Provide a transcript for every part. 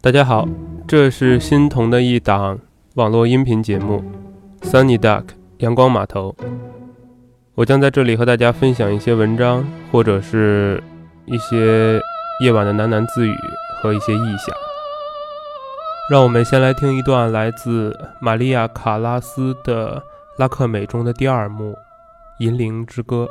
大家好，这是新桐的一档网络音频节目《Sunny Duck》阳光码头。我将在这里和大家分享一些文章，或者是一些夜晚的喃喃自语和一些意象。让我们先来听一段来自玛利亚·卡拉斯的《拉克美》中的第二幕《银铃之歌》。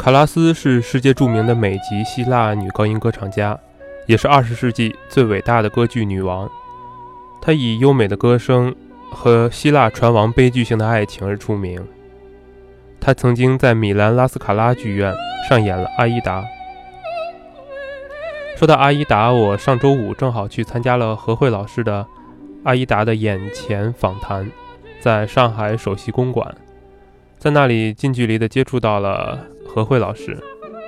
卡拉斯是世界著名的美籍希腊女高音歌唱家，也是二十世纪最伟大的歌剧女王。她以优美的歌声和希腊船王悲剧性的爱情而出名。她曾经在米兰拉斯卡拉剧院上演了《阿依达》。说到《阿依达》，我上周五正好去参加了何慧老师的《阿依达》的眼前访谈，在上海首席公馆，在那里近距离的接触到了。何慧老师，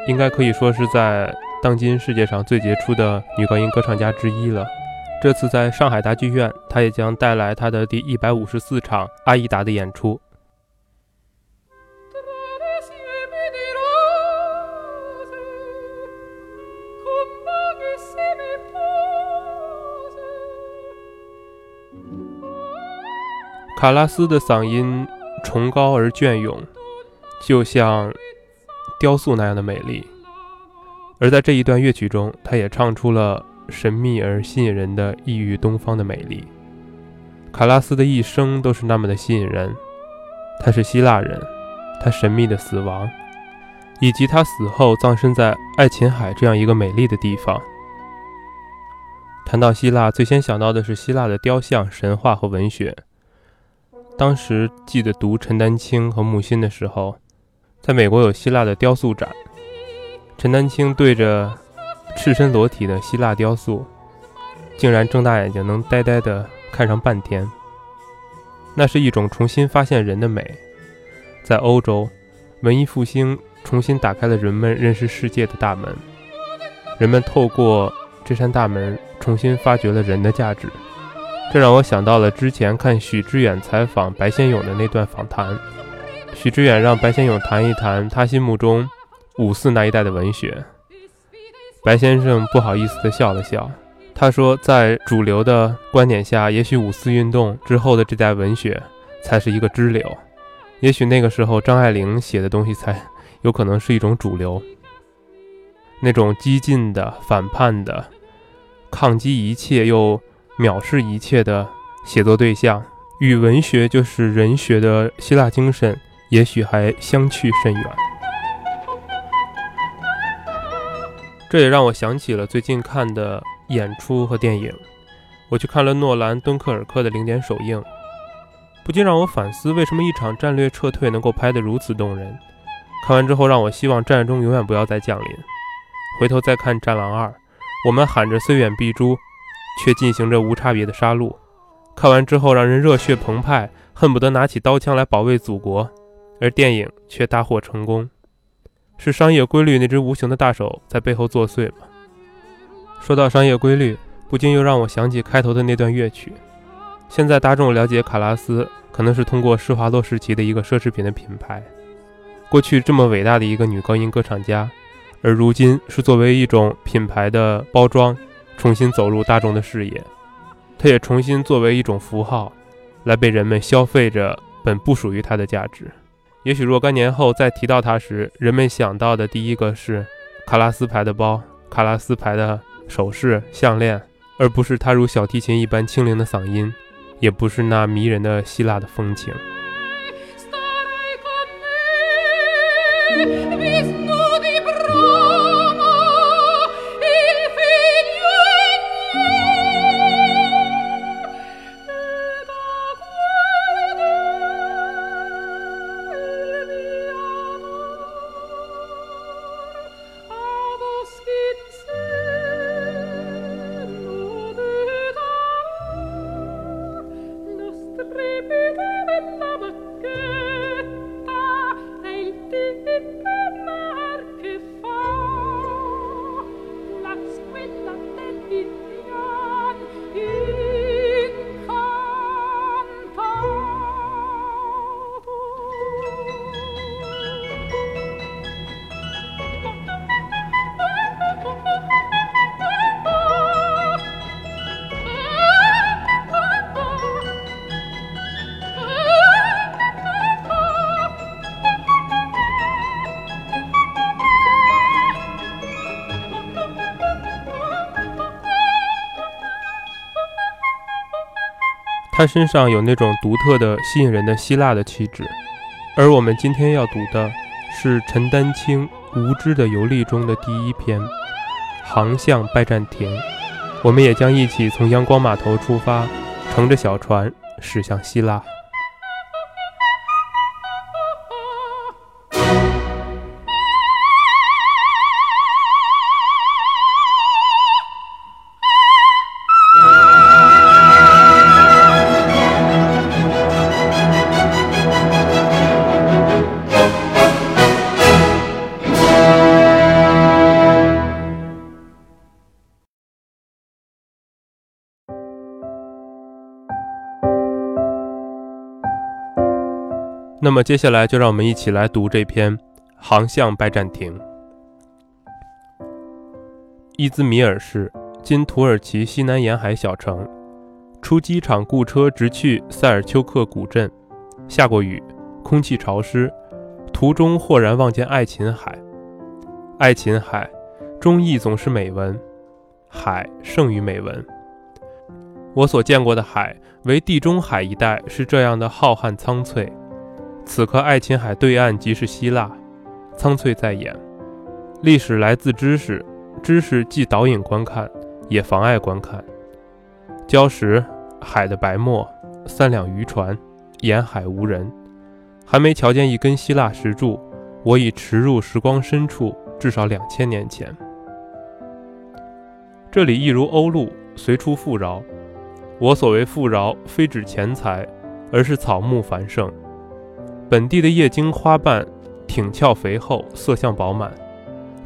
应该可以说是在当今世界上最杰出的女高音歌唱家之一了。这次在上海大剧院，她也将带来她的第一百五十四场《阿依达》的演出。卡拉斯的嗓音崇高而隽永，就像……雕塑那样的美丽，而在这一段乐曲中，他也唱出了神秘而吸引人的异域东方的美丽。卡拉斯的一生都是那么的吸引人。他是希腊人，他神秘的死亡，以及他死后葬身在爱琴海这样一个美丽的地方。谈到希腊，最先想到的是希腊的雕像、神话和文学。当时记得读陈丹青和木心的时候。在美国有希腊的雕塑展，陈丹青对着赤身裸体的希腊雕塑，竟然睁大眼睛能呆呆地看上半天。那是一种重新发现人的美。在欧洲，文艺复兴重新打开了人们认识世界的大门，人们透过这扇大门重新发掘了人的价值。这让我想到了之前看许知远采访白先勇的那段访谈。许知远让白先勇谈一谈他心目中五四那一代的文学。白先生不好意思地笑了笑，他说：“在主流的观点下，也许五四运动之后的这代文学才是一个支流，也许那个时候张爱玲写的东西才有可能是一种主流，那种激进的、反叛的、抗击一切又藐视一切的写作对象，与文学就是人学的希腊精神。”也许还相去甚远。这也让我想起了最近看的演出和电影。我去看了诺兰《敦刻尔克》的零点首映，不禁让我反思，为什么一场战略撤退能够拍得如此动人？看完之后，让我希望战争永远不要再降临。回头再看《战狼二》，我们喊着“虽远必诛”，却进行着无差别的杀戮。看完之后，让人热血澎湃，恨不得拿起刀枪来保卫祖国。而电影却大获成功，是商业规律那只无形的大手在背后作祟吗？说到商业规律，不禁又让我想起开头的那段乐曲。现在大众了解卡拉斯，可能是通过施华洛世奇的一个奢侈品的品牌。过去这么伟大的一个女高音歌唱家，而如今是作为一种品牌的包装，重新走入大众的视野。她也重新作为一种符号，来被人们消费着本不属于她的价值。也许若干年后再提到它时，人们想到的第一个是卡拉斯牌的包、卡拉斯牌的首饰、项链，而不是它如小提琴一般清灵的嗓音，也不是那迷人的希腊的风情。他身上有那种独特的、吸引人的希腊的气质，而我们今天要读的是陈丹青《无知的游历》中的第一篇《航向拜占庭》。我们也将一起从阳光码头出发，乘着小船驶向希腊。那么接下来就让我们一起来读这篇《航向拜占庭》。伊兹米尔市，今土耳其西南沿海小城。出机场雇车直去塞尔丘克古镇。下过雨，空气潮湿。途中豁然望见爱琴海。爱琴海，中译总是美文，海胜于美文。我所见过的海，为地中海一带是这样的浩瀚苍翠。此刻，爱琴海对岸即是希腊，苍翠在眼。历史来自知识，知识既导引观看，也妨碍观看。礁石，海的白沫，三两渔船，沿海无人。还没瞧见一根希腊石柱，我已驰入时光深处，至少两千年前。这里一如欧陆，随处富饶。我所谓富饶，非指钱财，而是草木繁盛。本地的叶茎花瓣挺翘肥厚，色相饱满。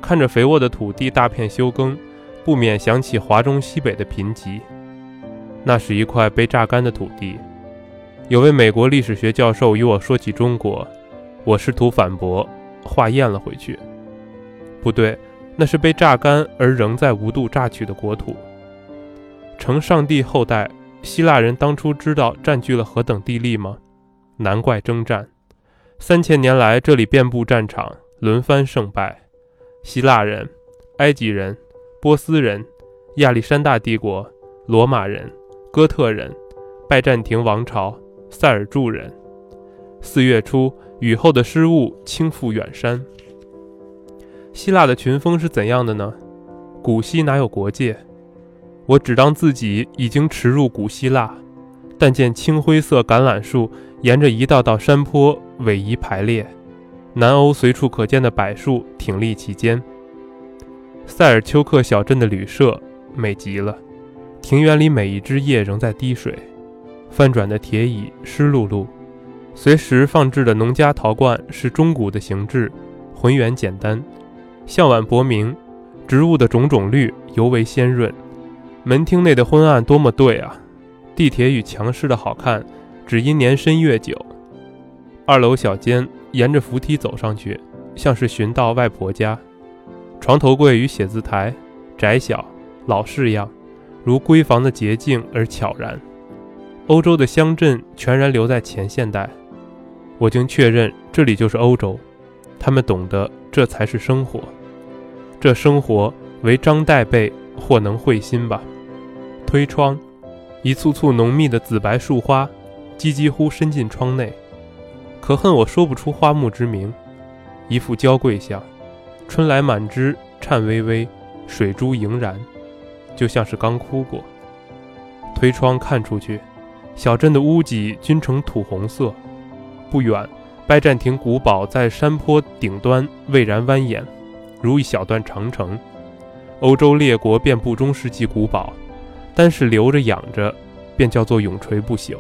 看着肥沃的土地大片休耕，不免想起华中西北的贫瘠。那是一块被榨干的土地。有位美国历史学教授与我说起中国，我试图反驳，话咽了回去。不对，那是被榨干而仍在无度榨取的国土。承上帝后代，希腊人当初知道占据了何等地利吗？难怪征战。三千年来，这里遍布战场，轮番胜败。希腊人、埃及人、波斯人、亚历山大帝国、罗马人、哥特人、拜占庭王朝、塞尔柱人。四月初，雨后的湿雾倾覆远山。希腊的群峰是怎样的呢？古希哪有国界？我只当自己已经驰入古希腊，但见青灰色橄榄树沿着一道道山坡逶迤排列，南欧随处可见的柏树挺立其间。塞尔丘克小镇的旅社美极了，庭园里每一枝叶仍在滴水，翻转的铁椅湿漉漉，随时放置的农家陶罐是中古的形制，浑圆简单，向晚薄明，植物的种种绿尤为鲜润。门厅内的昏暗多么对啊！地铁与墙饰的好看，只因年深月久。二楼小间，沿着扶梯走上去，像是寻到外婆家。床头柜与写字台，窄小老式样，如闺房的洁净而悄然。欧洲的乡镇全然留在前现代，我竟确认这里就是欧洲。他们懂得这才是生活，这生活为张岱辈或能会心吧。推窗，一簇簇浓密的紫白树花，几几乎伸进窗内。可恨我说不出花木之名，一副娇贵相，春来满枝颤巍巍，水珠盈然，就像是刚哭过。推窗看出去，小镇的屋脊均呈土红色。不远，拜占庭古堡在山坡顶端巍然蜿蜒，如一小段长城。欧洲列国遍布中世纪古堡。但是留着养着，便叫做永垂不朽。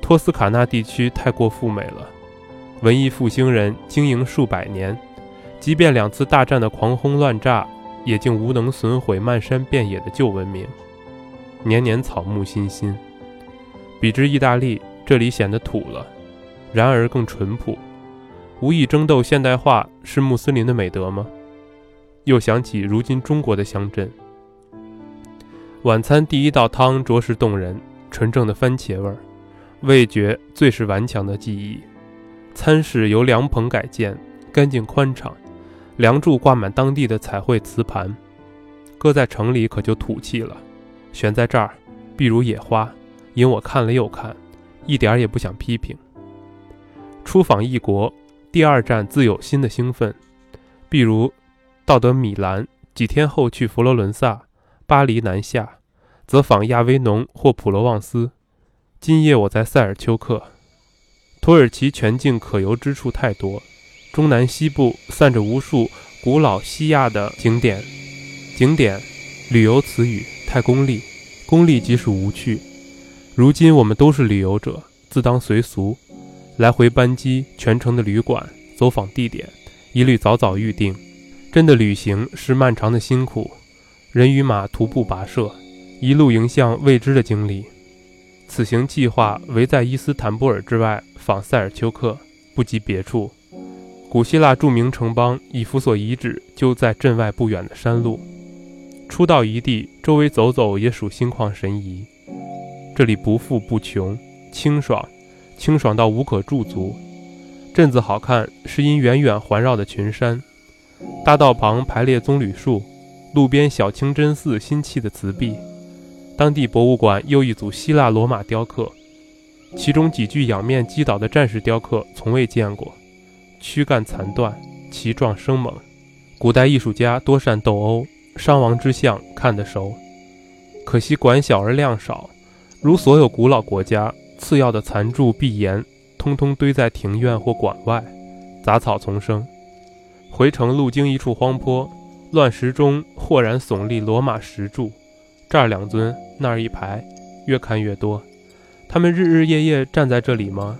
托斯卡纳地区太过富美了，文艺复兴人经营数百年，即便两次大战的狂轰乱炸，也竟无能损毁漫山遍野的旧文明，年年草木欣欣。比之意大利，这里显得土了，然而更淳朴。无意争斗现代化是穆斯林的美德吗？又想起如今中国的乡镇。晚餐第一道汤着实动人，纯正的番茄味儿，味觉最是顽强的记忆。餐室由凉棚改建，干净宽敞，梁柱挂满当地的彩绘瓷盘，搁在城里可就土气了。选在这儿，必如野花，引我看了又看，一点儿也不想批评。出访异国，第二站自有新的兴奋，譬如到得米兰，几天后去佛罗伦萨。巴黎南下，则访亚维农或普罗旺斯。今夜我在塞尔丘克。土耳其全境可游之处太多，中南西部散着无数古老西亚的景点。景点，旅游词语太功利，功利即是无趣。如今我们都是旅游者，自当随俗。来回班机、全程的旅馆、走访地点，一律早早预定。真的旅行是漫长的辛苦。人与马徒步跋涉，一路迎向未知的经历。此行计划围在伊斯坦布尔之外访塞尔丘克，不及别处。古希腊著名城邦以弗所遗址就在镇外不远的山路。初到一地，周围走走也属心旷神怡。这里不富不穷，清爽，清爽到无可驻足。镇子好看，是因远远环绕的群山。大道旁排列棕榈树。路边小清真寺新砌的瓷壁，当地博物馆又一组希腊罗马雕刻，其中几具仰面击倒的战士雕刻从未见过，躯干残断，其状生猛。古代艺术家多善斗殴，伤亡之相看得熟。可惜馆小而量少，如所有古老国家，次要的残柱壁檐通通堆在庭院或馆外，杂草丛生。回程路经一处荒坡。乱石中豁然耸立罗马石柱，这儿两尊，那儿一排，越看越多。他们日日夜夜站在这里吗？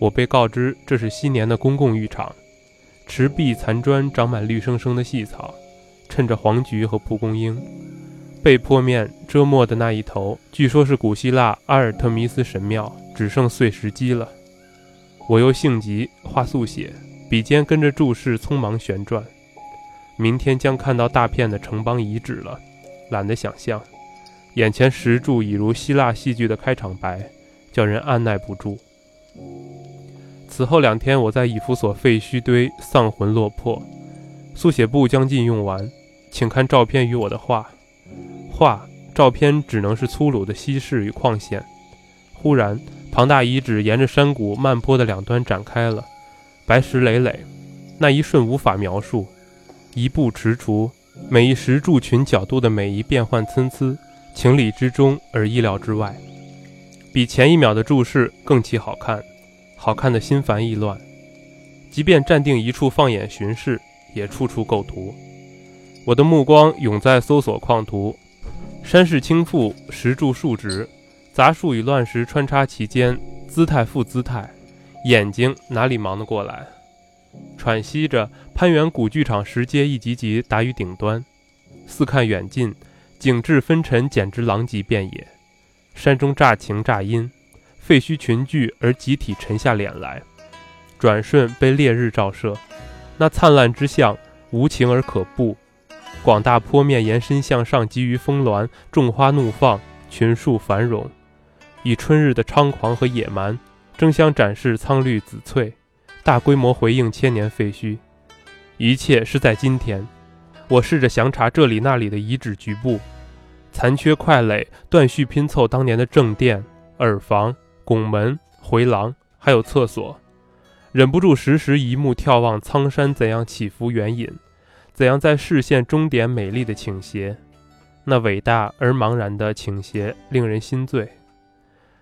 我被告知这是昔年的公共浴场，池壁残砖长满绿生生的细草，衬着黄菊和蒲公英。被坡面遮没的那一头，据说是古希腊阿尔特弥斯神庙，只剩碎石基了。我又性急，画速写，笔尖跟着注释匆忙旋转。明天将看到大片的城邦遗址了，懒得想象。眼前石柱已如希腊戏剧的开场白，叫人按耐不住。此后两天，我在以弗所废墟堆丧魂落魄，速写簿将近用完，请看照片与我的画。画、照片只能是粗鲁的稀释与框线。忽然，庞大遗址沿着山谷漫坡的两端展开了，白石累累，那一瞬无法描述。一步踟蹰，每一石柱群角度的每一变换参差，情理之中而意料之外，比前一秒的注视更其好看，好看的心烦意乱。即便站定一处放眼巡视，也处处构图。我的目光永在搜索矿图，山势倾覆，石柱竖直，杂树与乱石穿插其间，姿态复姿态，眼睛哪里忙得过来？喘息着攀援古剧场石阶一级级达于顶端，四看远近，景致纷陈，简直狼藉遍野。山中乍晴乍阴，废墟群聚而集体沉下脸来，转瞬被烈日照射，那灿烂之象无情而可怖。广大坡面延伸向上，急于峰峦，众花怒放，群树繁荣，以春日的猖狂和野蛮，争相展示苍绿紫翠，大规模回应千年废墟。一切是在今天。我试着详查这里那里的遗址局部，残缺块垒，断续拼凑当年的正殿、耳房、拱门、回廊，还有厕所，忍不住时时一目眺望苍山怎样起伏援引。怎样在视线终点美丽的倾斜，那伟大而茫然的倾斜令人心醉。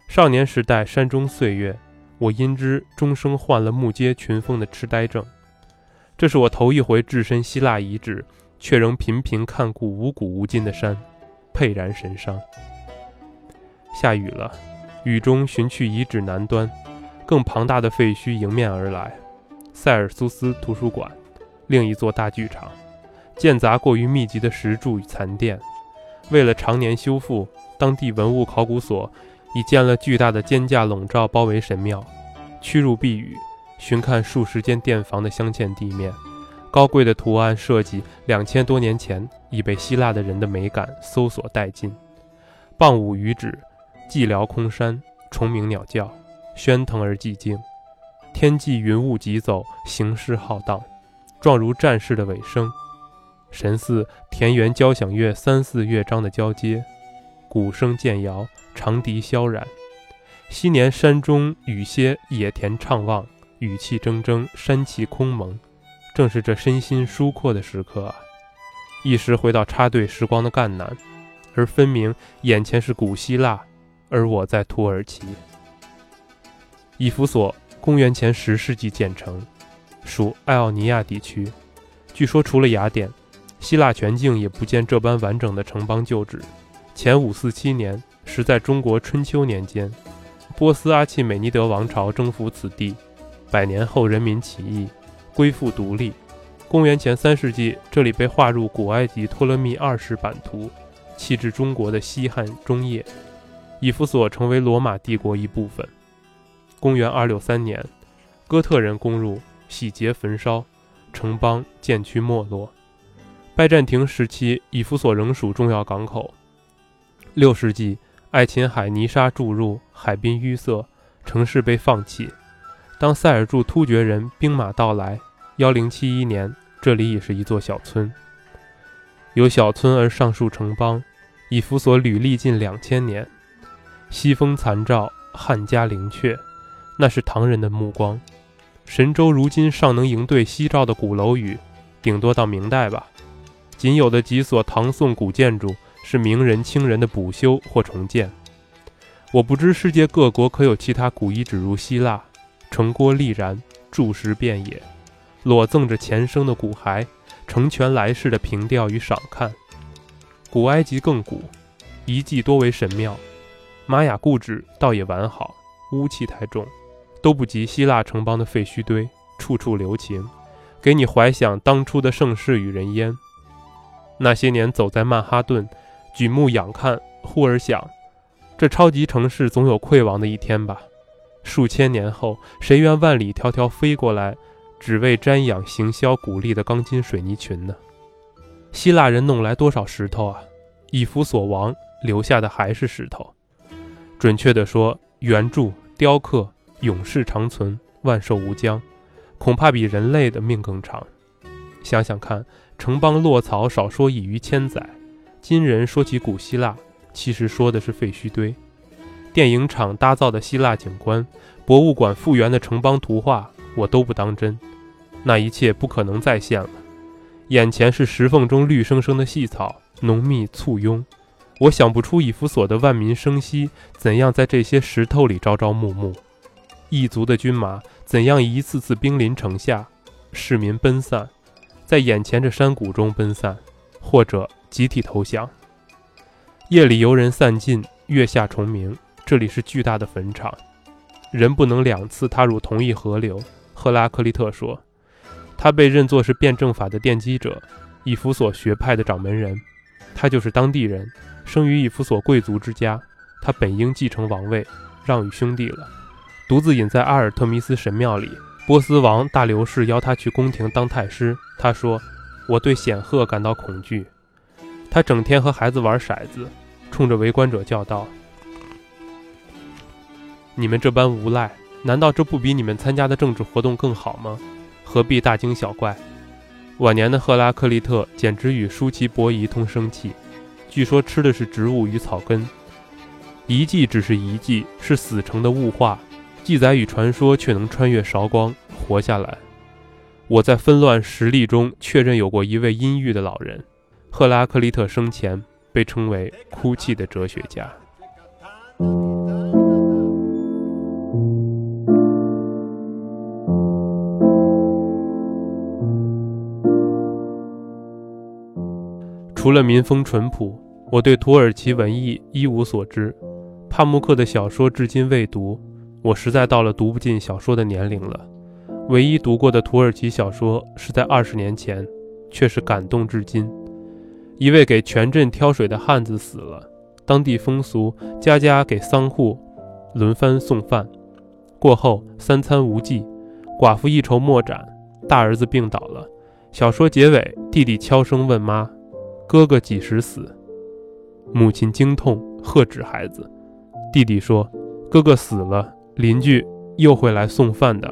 少年时代山中岁月，我因之终生患了目接群峰的痴呆症。这是我头一回置身希腊遗址，却仍频频看顾无古无今的山，沛然神伤。下雨了，雨中寻去遗址南端，更庞大的废墟迎面而来——塞尔苏斯图书馆，另一座大剧场。间杂过于密集的石柱与残殿，为了常年修复，当地文物考古所已建了巨大的尖架笼罩，包围神庙。屈入避雨，寻看数十间殿房的镶嵌地面，高贵的图案设计，两千多年前已被希腊的人的美感搜索殆尽。傍午余止，寂寥空山，虫鸣鸟叫，喧腾而寂静。天际云雾疾走，形势浩荡，状如战事的尾声。神似田园交响乐三四乐章的交接，鼓声渐摇，长笛萧然。昔年山中雨歇，野田怅望，语气铮铮，山气空蒙。正是这身心舒阔的时刻啊！一时回到插队时光的赣南，而分明眼前是古希腊，而我在土耳其。以弗所，公元前十世纪建成，属爱奥尼亚地区。据说除了雅典。希腊全境也不见这般完整的城邦旧址。前五四七年，时在中国春秋年间，波斯阿契美尼德王朝征服此地，百年后人民起义，归附独立。公元前三世纪，这里被划入古埃及托勒密二世版图，弃置中国的西汉中叶，以弗所成为罗马帝国一部分。公元二六三年，哥特人攻入，洗劫焚烧，城邦渐趋没落。拜占庭时期，以弗所仍属重要港口。六世纪，爱琴海泥沙注入，海滨淤塞，城市被放弃。当塞尔柱突厥人兵马到来，幺零七一年，这里已是一座小村。由小村而上述城邦，以辅所履历近两千年。西风残照，汉家陵阙，那是唐人的目光。神州如今尚能迎对西照的鼓楼宇，顶多到明代吧。仅有的几所唐宋古建筑是名人清人的补修或重建。我不知世界各国可有其他古遗址如希腊，城郭立然，柱石遍野，裸赠着前生的骨骸，成全来世的凭吊与赏看。古埃及更古，遗迹多为神庙。玛雅故址倒也完好，污气太重，都不及希腊城邦的废墟堆，处处留情，给你怀想当初的盛世与人烟。那些年走在曼哈顿，举目仰看，忽而想，这超级城市总有溃亡的一天吧？数千年后，谁愿万里迢迢飞过来，只为瞻仰行销古丽的钢筋水泥群呢？希腊人弄来多少石头啊？以弗所亡留下的还是石头。准确地说，圆柱、雕刻永世长存，万寿无疆，恐怕比人类的命更长。想想看。城邦落草，少说已逾千载。今人说起古希腊，其实说的是废墟堆。电影厂搭造的希腊景观，博物馆复原的城邦图画，我都不当真。那一切不可能再现了。眼前是石缝中绿生生的细草，浓密簇拥。我想不出以弗所的万民生息怎样在这些石头里朝朝暮暮，异族的军马怎样一次次兵临城下，市民奔散，在眼前这山谷中奔散，或者集体投降。夜里游人散尽，月下虫鸣。这里是巨大的坟场，人不能两次踏入同一河流。赫拉克利特说，他被认作是辩证法的奠基者，以弗所学派的掌门人。他就是当地人。生于以弗所贵族之家，他本应继承王位，让与兄弟了，独自隐在阿尔特弥斯神庙里。波斯王大流士邀他去宫廷当太师，他说：“我对显赫感到恐惧。”他整天和孩子玩骰子，冲着围观者叫道：“你们这般无赖，难道这不比你们参加的政治活动更好吗？何必大惊小怪？”晚年的赫拉克利特简直与舒淇伯夷通生气。据说吃的是植物与草根，遗迹只是遗迹，是死城的物化，记载与传说却能穿越韶光活下来。我在纷乱实例中确认有过一位阴郁的老人，赫拉克利特生前被称为“哭泣的哲学家”。除了民风淳朴。我对土耳其文艺一无所知，帕慕克的小说至今未读，我实在到了读不进小说的年龄了。唯一读过的土耳其小说是在二十年前，却是感动至今。一位给全镇挑水的汉子死了，当地风俗，家家给丧户轮番送饭，过后三餐无忌，寡妇一筹莫展，大儿子病倒了。小说结尾，弟弟悄声问妈：“哥哥几时死？”母亲惊痛，喝止孩子。弟弟说：“哥哥死了，邻居又会来送饭的。”